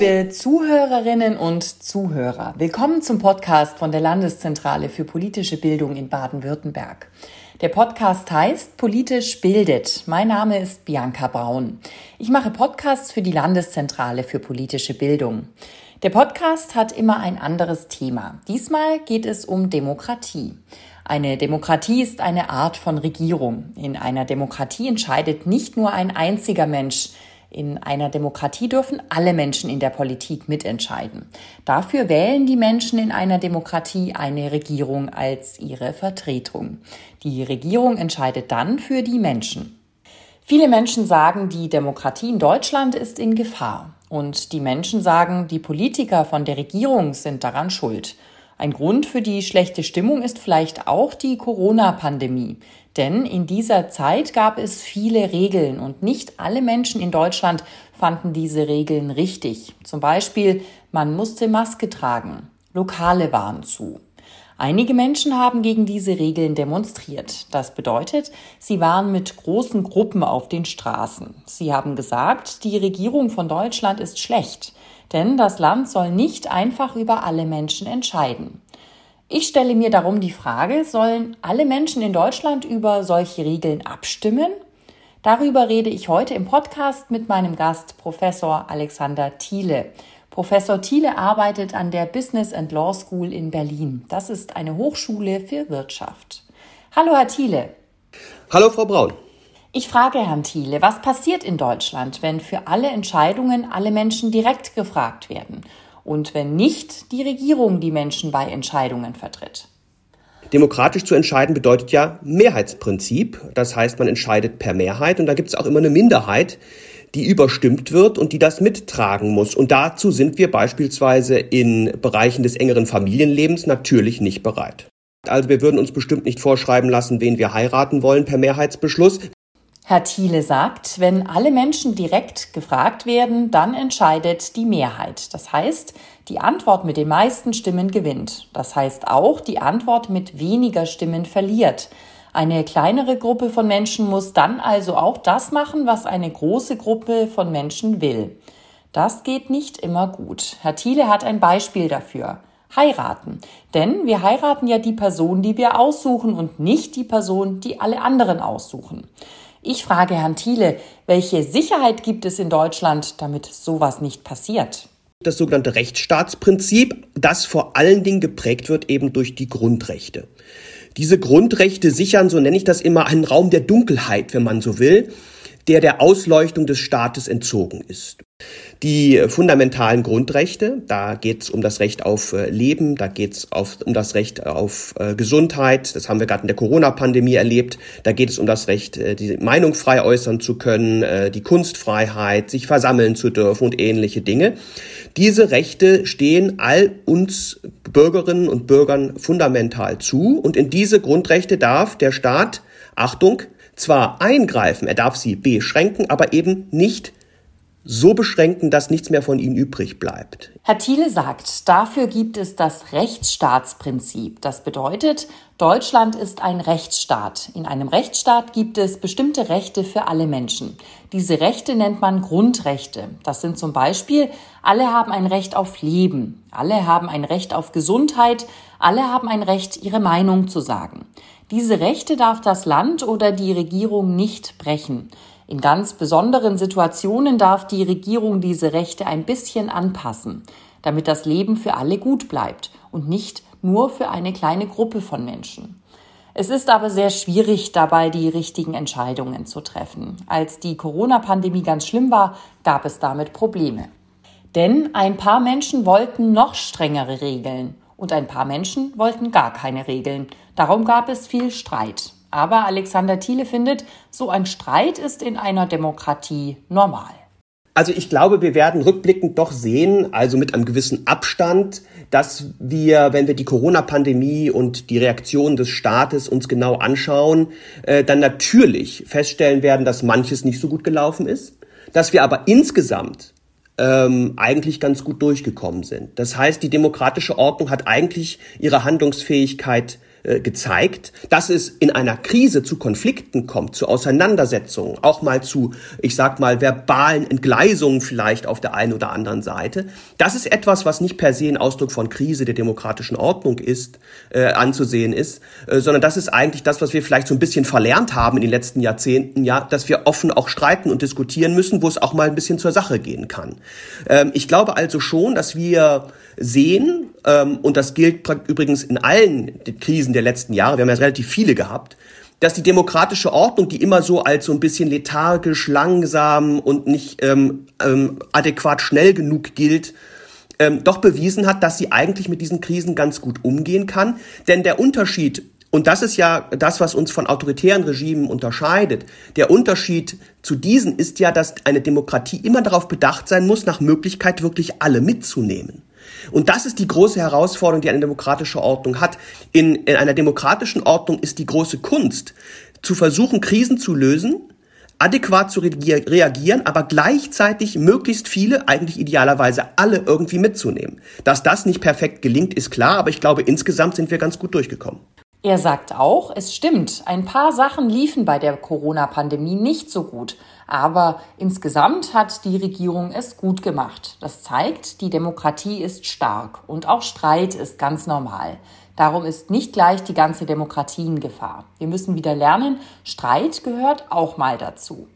liebe Zuhörerinnen und Zuhörer. Willkommen zum Podcast von der Landeszentrale für politische Bildung in Baden-Württemberg. Der Podcast heißt Politisch bildet. Mein Name ist Bianca Braun. Ich mache Podcasts für die Landeszentrale für politische Bildung. Der Podcast hat immer ein anderes Thema. Diesmal geht es um Demokratie. Eine Demokratie ist eine Art von Regierung. In einer Demokratie entscheidet nicht nur ein einziger Mensch, in einer Demokratie dürfen alle Menschen in der Politik mitentscheiden. Dafür wählen die Menschen in einer Demokratie eine Regierung als ihre Vertretung. Die Regierung entscheidet dann für die Menschen. Viele Menschen sagen, die Demokratie in Deutschland ist in Gefahr. Und die Menschen sagen, die Politiker von der Regierung sind daran schuld. Ein Grund für die schlechte Stimmung ist vielleicht auch die Corona-Pandemie. Denn in dieser Zeit gab es viele Regeln und nicht alle Menschen in Deutschland fanden diese Regeln richtig. Zum Beispiel, man musste Maske tragen. Lokale waren zu. Einige Menschen haben gegen diese Regeln demonstriert. Das bedeutet, sie waren mit großen Gruppen auf den Straßen. Sie haben gesagt, die Regierung von Deutschland ist schlecht. Denn das Land soll nicht einfach über alle Menschen entscheiden. Ich stelle mir darum die Frage, sollen alle Menschen in Deutschland über solche Regeln abstimmen? Darüber rede ich heute im Podcast mit meinem Gast Professor Alexander Thiele. Professor Thiele arbeitet an der Business and Law School in Berlin. Das ist eine Hochschule für Wirtschaft. Hallo, Herr Thiele. Hallo, Frau Braun. Ich frage Herrn Thiele, was passiert in Deutschland, wenn für alle Entscheidungen alle Menschen direkt gefragt werden und wenn nicht die Regierung die Menschen bei Entscheidungen vertritt? Demokratisch zu entscheiden bedeutet ja Mehrheitsprinzip. Das heißt, man entscheidet per Mehrheit und da gibt es auch immer eine Minderheit, die überstimmt wird und die das mittragen muss. Und dazu sind wir beispielsweise in Bereichen des engeren Familienlebens natürlich nicht bereit. Also wir würden uns bestimmt nicht vorschreiben lassen, wen wir heiraten wollen per Mehrheitsbeschluss. Herr Thiele sagt, wenn alle Menschen direkt gefragt werden, dann entscheidet die Mehrheit. Das heißt, die Antwort mit den meisten Stimmen gewinnt. Das heißt auch, die Antwort mit weniger Stimmen verliert. Eine kleinere Gruppe von Menschen muss dann also auch das machen, was eine große Gruppe von Menschen will. Das geht nicht immer gut. Herr Thiele hat ein Beispiel dafür. Heiraten. Denn wir heiraten ja die Person, die wir aussuchen und nicht die Person, die alle anderen aussuchen. Ich frage Herrn Thiele, welche Sicherheit gibt es in Deutschland, damit sowas nicht passiert? Das sogenannte Rechtsstaatsprinzip, das vor allen Dingen geprägt wird eben durch die Grundrechte. Diese Grundrechte sichern, so nenne ich das immer, einen Raum der Dunkelheit, wenn man so will, der der Ausleuchtung des Staates entzogen ist. Die fundamentalen Grundrechte, da geht es um das Recht auf äh, Leben, da geht es um das Recht auf äh, Gesundheit, das haben wir gerade in der Corona-Pandemie erlebt, da geht es um das Recht, äh, die Meinung frei äußern zu können, die Kunstfreiheit, sich versammeln zu dürfen und ähnliche Dinge. Diese Rechte stehen all uns Bürgerinnen und Bürgern fundamental zu. Und in diese Grundrechte darf der Staat, Achtung, zwar eingreifen, er darf sie beschränken, aber eben nicht so beschränken, dass nichts mehr von ihnen übrig bleibt. Herr Thiele sagt, dafür gibt es das Rechtsstaatsprinzip. Das bedeutet, Deutschland ist ein Rechtsstaat. In einem Rechtsstaat gibt es bestimmte Rechte für alle Menschen. Diese Rechte nennt man Grundrechte. Das sind zum Beispiel, alle haben ein Recht auf Leben, alle haben ein Recht auf Gesundheit, alle haben ein Recht, ihre Meinung zu sagen. Diese Rechte darf das Land oder die Regierung nicht brechen. In ganz besonderen Situationen darf die Regierung diese Rechte ein bisschen anpassen, damit das Leben für alle gut bleibt und nicht nur für eine kleine Gruppe von Menschen. Es ist aber sehr schwierig, dabei die richtigen Entscheidungen zu treffen. Als die Corona-Pandemie ganz schlimm war, gab es damit Probleme. Denn ein paar Menschen wollten noch strengere Regeln und ein paar Menschen wollten gar keine Regeln. Darum gab es viel Streit. Aber Alexander Thiele findet, so ein Streit ist in einer Demokratie normal. Also ich glaube, wir werden rückblickend doch sehen, also mit einem gewissen Abstand, dass wir, wenn wir die Corona-Pandemie und die Reaktion des Staates uns genau anschauen, äh, dann natürlich feststellen werden, dass manches nicht so gut gelaufen ist, dass wir aber insgesamt ähm, eigentlich ganz gut durchgekommen sind. Das heißt, die demokratische Ordnung hat eigentlich ihre Handlungsfähigkeit äh, gezeigt, dass es in einer Krise zu Konflikten kommt, zu Auseinandersetzungen, auch mal zu, ich sag mal, verbalen Entgleisungen vielleicht auf der einen oder anderen Seite. Das ist etwas, was nicht per se ein Ausdruck von Krise der demokratischen Ordnung ist, äh, anzusehen ist, äh, sondern das ist eigentlich das, was wir vielleicht so ein bisschen verlernt haben in den letzten Jahrzehnten, ja, dass wir offen auch streiten und diskutieren müssen, wo es auch mal ein bisschen zur Sache gehen kann. Ähm, ich glaube also schon, dass wir sehen, ähm, und das gilt übrigens in allen Krisen der letzten Jahre, wir haben ja relativ viele gehabt, dass die demokratische Ordnung, die immer so als so ein bisschen lethargisch, langsam und nicht ähm, ähm, adäquat schnell genug gilt, ähm, doch bewiesen hat, dass sie eigentlich mit diesen Krisen ganz gut umgehen kann. Denn der Unterschied, und das ist ja das, was uns von autoritären Regimen unterscheidet, der Unterschied zu diesen ist ja, dass eine Demokratie immer darauf bedacht sein muss, nach Möglichkeit wirklich alle mitzunehmen. Und das ist die große Herausforderung, die eine demokratische Ordnung hat. In, in einer demokratischen Ordnung ist die große Kunst, zu versuchen, Krisen zu lösen, adäquat zu reagieren, aber gleichzeitig möglichst viele, eigentlich idealerweise alle irgendwie mitzunehmen. Dass das nicht perfekt gelingt, ist klar, aber ich glaube, insgesamt sind wir ganz gut durchgekommen. Er sagt auch, es stimmt, ein paar Sachen liefen bei der Corona-Pandemie nicht so gut. Aber insgesamt hat die Regierung es gut gemacht. Das zeigt, die Demokratie ist stark und auch Streit ist ganz normal. Darum ist nicht gleich die ganze Demokratie in Gefahr. Wir müssen wieder lernen, Streit gehört auch mal dazu.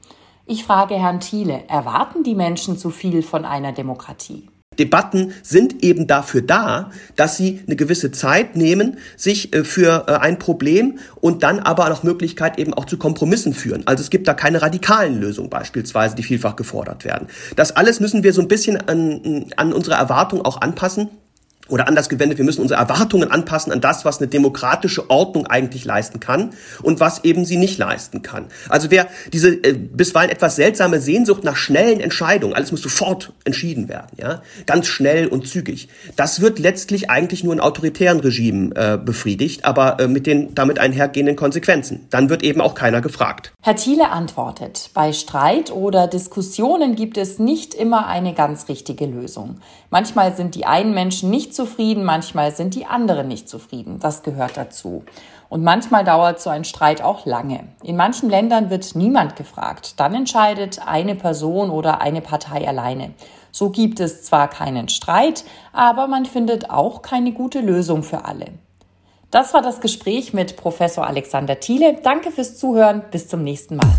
Ich frage Herrn Thiele, erwarten die Menschen zu viel von einer Demokratie? Debatten sind eben dafür da, dass sie eine gewisse Zeit nehmen, sich äh, für äh, ein Problem und dann aber nach Möglichkeit eben auch zu Kompromissen führen. Also es gibt da keine radikalen Lösungen beispielsweise, die vielfach gefordert werden. Das alles müssen wir so ein bisschen an, an unsere Erwartung auch anpassen oder anders gewendet, wir müssen unsere Erwartungen anpassen an das, was eine demokratische Ordnung eigentlich leisten kann und was eben sie nicht leisten kann. Also wer diese äh, bisweilen etwas seltsame Sehnsucht nach schnellen Entscheidungen, alles muss sofort entschieden werden, ja, ganz schnell und zügig, das wird letztlich eigentlich nur in autoritären Regimen äh, befriedigt, aber äh, mit den damit einhergehenden Konsequenzen. Dann wird eben auch keiner gefragt. Herr Thiele antwortet, bei Streit oder Diskussionen gibt es nicht immer eine ganz richtige Lösung. Manchmal sind die einen Menschen zufrieden, manchmal sind die anderen nicht zufrieden. Das gehört dazu. Und manchmal dauert so ein Streit auch lange. In manchen Ländern wird niemand gefragt. Dann entscheidet eine Person oder eine Partei alleine. So gibt es zwar keinen Streit, aber man findet auch keine gute Lösung für alle. Das war das Gespräch mit Professor Alexander Thiele. Danke fürs Zuhören. Bis zum nächsten Mal.